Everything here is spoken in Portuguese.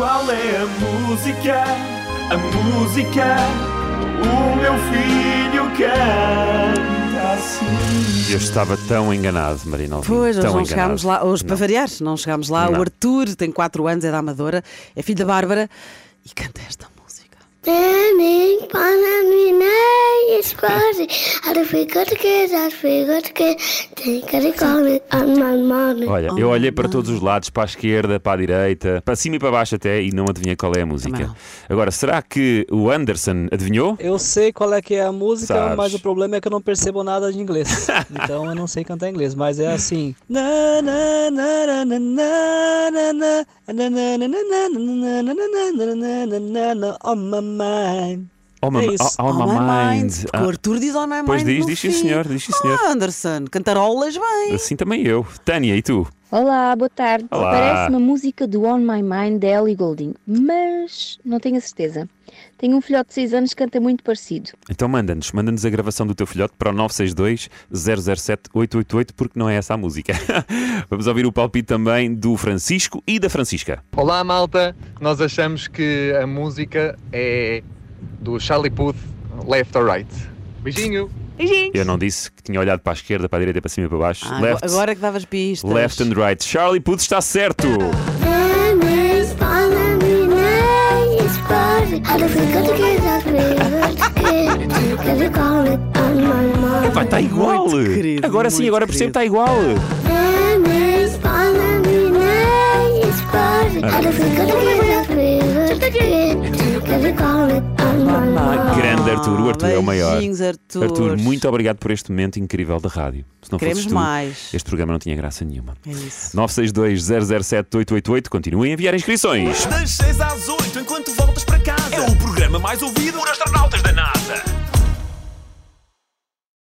Qual é a música? A música. O meu filho canta assim. Eu estava tão enganado, Marina. Alvim, Pois, hoje tão não enganado. chegámos lá, hoje para Não. variar, não chegámos lá. Não. O Arthur tem 4 anos, é da Amadora, é filho da Bárbara e canta esta música. Standing on me squatty. I don't forget kids, I forget kids. Tem Capricórnio, Olha, eu olhei para todos os lados, para a esquerda, para a direita, para cima e para baixo até, e não adivinhei qual é a música. Agora, será que o Anderson adivinhou? Eu sei qual é que é a música, Sabes. mas o problema é que eu não percebo nada de inglês. então eu não sei cantar inglês, mas é assim. On my mind. Oh, my, É isso. oh, oh, my mind. Porque Ah, o Arthur diz on my Pois mind. diz, no diz sim, fim. senhor, diz sim, senhor. Ah, Anderson, cantarolas bem. assim também eu. Tânia, e tu? Olá, boa tarde. Olá. Parece uma música do On My Mind da Ellie Goulding, mas não tenho a certeza. Tenho um filhote de 6 anos que canta muito parecido. Então manda-nos, manda-nos a gravação do teu filhote para o 962 007 888, porque não é essa a música. Vamos ouvir o palpite também do Francisco e da Francisca. Olá malta, nós achamos que a música é do Charlie Puth, Left or Right. Beijinho! Eu não disse que tinha olhado para a esquerda, para a direita, para cima e para baixo. Ah, left, agora que davas pistas. left and right. Charlie Puth está certo. Vai, está igual. Muito querido, agora sim, agora percebo que está igual. Grande Arthur, o Arthur é o maior. Beijinhos, Arthur. Arthur, muito obrigado por este momento incrível da rádio. Se não Queremos tu, mais. este programa não tinha graça nenhuma. É isso. 962 007 888, continuem a enviar inscrições. Das 6 às 8, enquanto voltas para casa. É o programa mais ouvido. Por esta